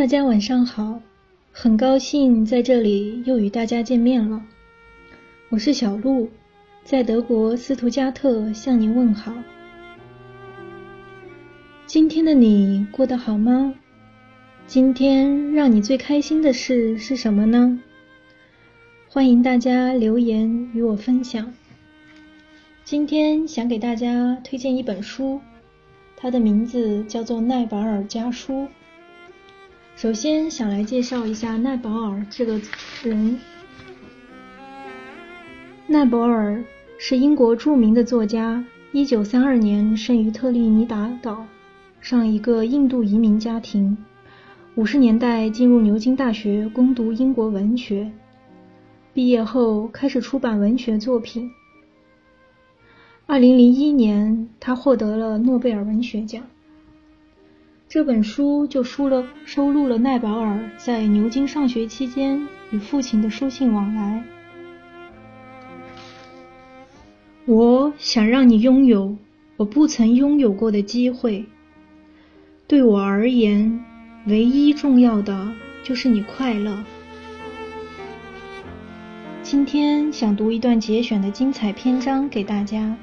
大家晚上好，很高兴在这里又与大家见面了。我是小鹿，在德国斯图加特向您问好。今天的你过得好吗？今天让你最开心的事是什么呢？欢迎大家留言与我分享。今天想给大家推荐一本书，它的名字叫做《奈保尔家书》。首先想来介绍一下奈保尔这个人。奈保尔是英国著名的作家，一九三二年生于特立尼达岛上一个印度移民家庭。五十年代进入牛津大学攻读英国文学，毕业后开始出版文学作品。二零零一年，他获得了诺贝尔文学奖。这本书就收了收录了奈保尔在牛津上学期间与父亲的书信往来。我想让你拥有我不曾拥有过的机会。对我而言，唯一重要的就是你快乐。今天想读一段节选的精彩篇章给大家。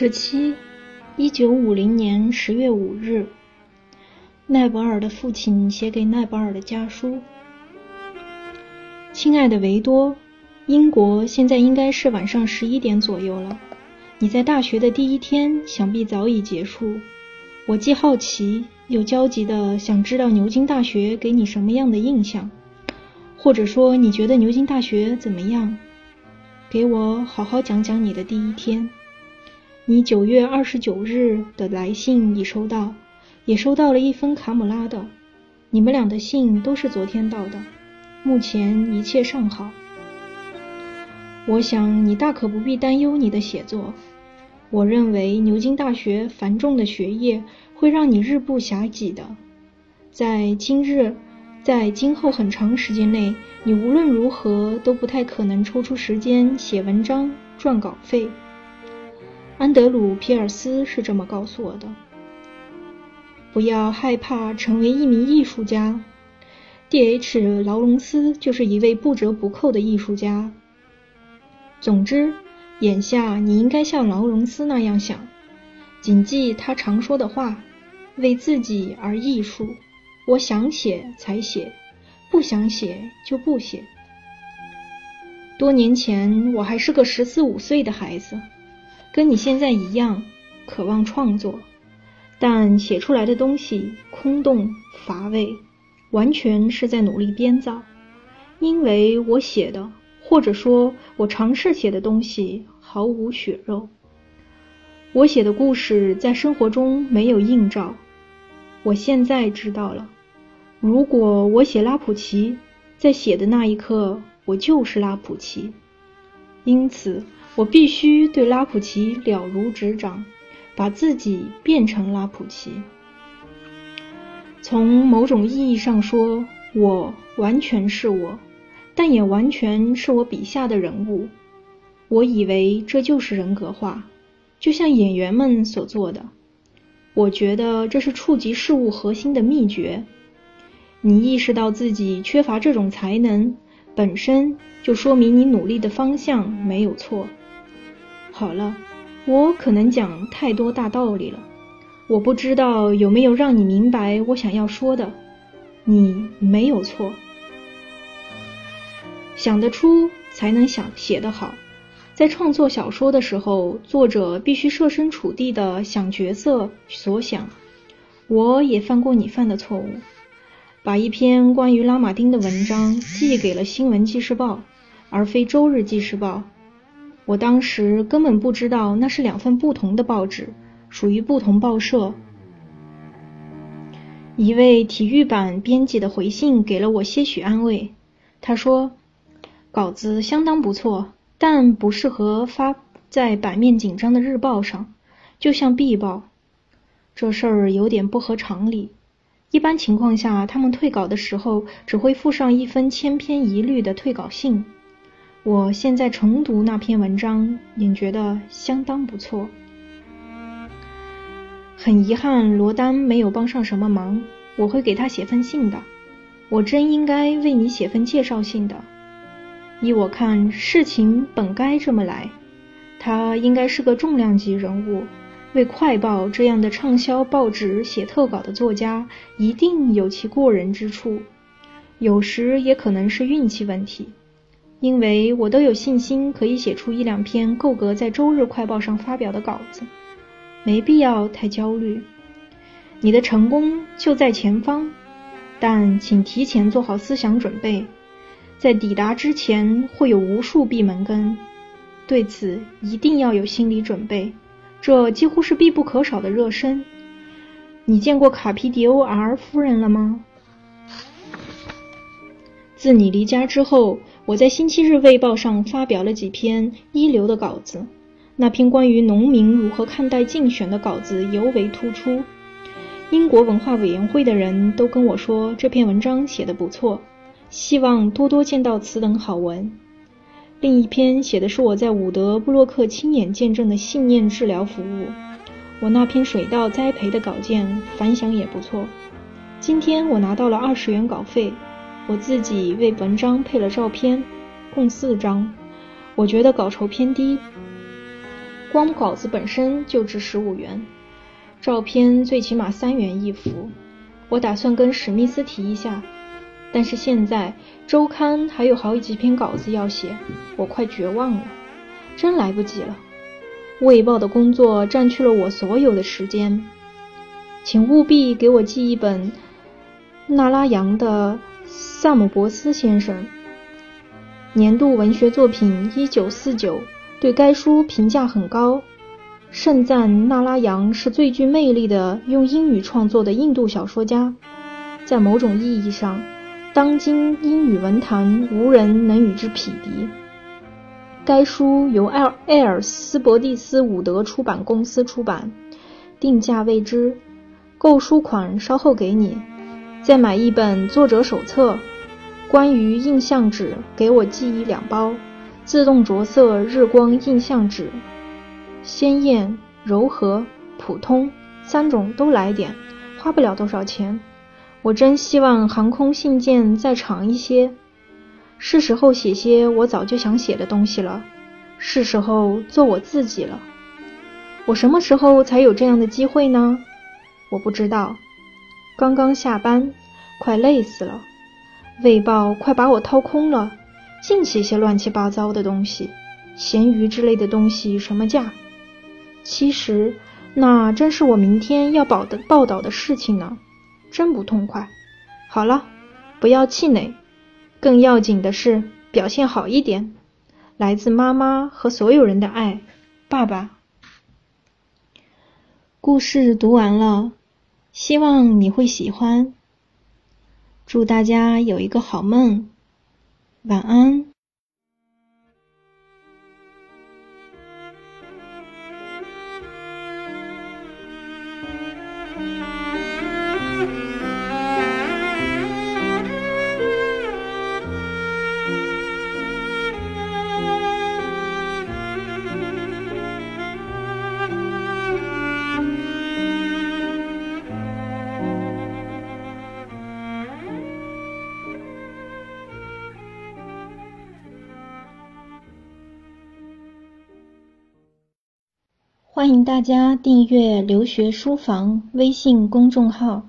十七，一九五零年十月五日，奈博尔的父亲写给奈博尔的家书：“亲爱的维多，英国现在应该是晚上十一点左右了。你在大学的第一天想必早已结束。我既好奇又焦急的想知道牛津大学给你什么样的印象，或者说你觉得牛津大学怎么样？给我好好讲讲你的第一天。”你九月二十九日的来信已收到，也收到了一封卡姆拉的。你们俩的信都是昨天到的。目前一切尚好。我想你大可不必担忧你的写作。我认为牛津大学繁重的学业会让你日不暇给的。在今日，在今后很长时间内，你无论如何都不太可能抽出时间写文章赚稿费。安德鲁·皮尔斯是这么告诉我的：“不要害怕成为一名艺术家。D.H. 劳伦斯就是一位不折不扣的艺术家。总之，眼下你应该像劳伦斯那样想，谨记他常说的话：为自己而艺术。我想写才写，不想写就不写。多年前，我还是个十四五岁的孩子。”跟你现在一样，渴望创作，但写出来的东西空洞乏味，完全是在努力编造。因为我写的，或者说我尝试写的东西毫无血肉。我写的故事在生活中没有映照。我现在知道了，如果我写拉普奇，在写的那一刻，我就是拉普奇。因此。我必须对拉普奇了如指掌，把自己变成拉普奇。从某种意义上说，我完全是我，但也完全是我笔下的人物。我以为这就是人格化，就像演员们所做的。我觉得这是触及事物核心的秘诀。你意识到自己缺乏这种才能，本身就说明你努力的方向没有错。好了，我可能讲太多大道理了，我不知道有没有让你明白我想要说的。你没有错，想得出才能想写得好。在创作小说的时候，作者必须设身处地的想角色所想。我也犯过你犯的错误，把一篇关于拉马丁的文章寄给了《新闻纪事报》，而非《周日纪事报》。我当时根本不知道那是两份不同的报纸，属于不同报社。一位体育版编辑的回信给了我些许安慰。他说：“稿子相当不错，但不适合发在版面紧张的日报上，就像 B 报。这事儿有点不合常理。一般情况下，他们退稿的时候只会附上一封千篇一律的退稿信。”我现在重读那篇文章，也觉得相当不错。很遗憾，罗丹没有帮上什么忙。我会给他写封信的。我真应该为你写封介绍信的。依我看，事情本该这么来。他应该是个重量级人物，为《快报》这样的畅销报纸写特稿的作家，一定有其过人之处。有时也可能是运气问题，因为我都有信心可以写出一两篇够格在《周日快报》上发表的稿子。没必要太焦虑，你的成功就在前方，但请提前做好思想准备，在抵达之前会有无数闭门羹，对此一定要有心理准备，这几乎是必不可少的热身。你见过卡皮迪欧 R 夫人了吗？自你离家之后，我在《星期日卫报》上发表了几篇一流的稿子。那篇关于农民如何看待竞选的稿子尤为突出。英国文化委员会的人都跟我说这篇文章写得不错，希望多多见到此等好文。另一篇写的是我在伍德布洛克亲眼见证的信念治疗服务。我那篇水稻栽培的稿件反响也不错。今天我拿到了二十元稿费，我自己为文章配了照片，共四张。我觉得稿酬偏低。光稿子本身就值十五元，照片最起码三元一幅。我打算跟史密斯提一下，但是现在周刊还有好几篇稿子要写，我快绝望了，真来不及了。卫报的工作占据了我所有的时间，请务必给我寄一本纳拉扬的《萨姆伯斯先生》年度文学作品一九四九。对该书评价很高，盛赞纳拉扬是最具魅力的用英语创作的印度小说家，在某种意义上，当今英语文坛无人能与之匹敌。该书由艾尔艾尔斯伯蒂斯伍德出版公司出版，定价未知，购书款稍后给你。再买一本作者手册，关于印象纸，给我寄一两包。自动着色日光印象纸，鲜艳、柔和、普通三种都来点，花不了多少钱。我真希望航空信件再长一些，是时候写些我早就想写的东西了，是时候做我自己了。我什么时候才有这样的机会呢？我不知道。刚刚下班，快累死了，卫报快把我掏空了。净写些乱七八糟的东西，咸鱼之类的东西什么价？其实那真是我明天要报的报道的事情呢，真不痛快。好了，不要气馁，更要紧的是表现好一点。来自妈妈和所有人的爱，爸爸。故事读完了，希望你会喜欢。祝大家有一个好梦。晚安。欢迎大家订阅“留学书房”微信公众号。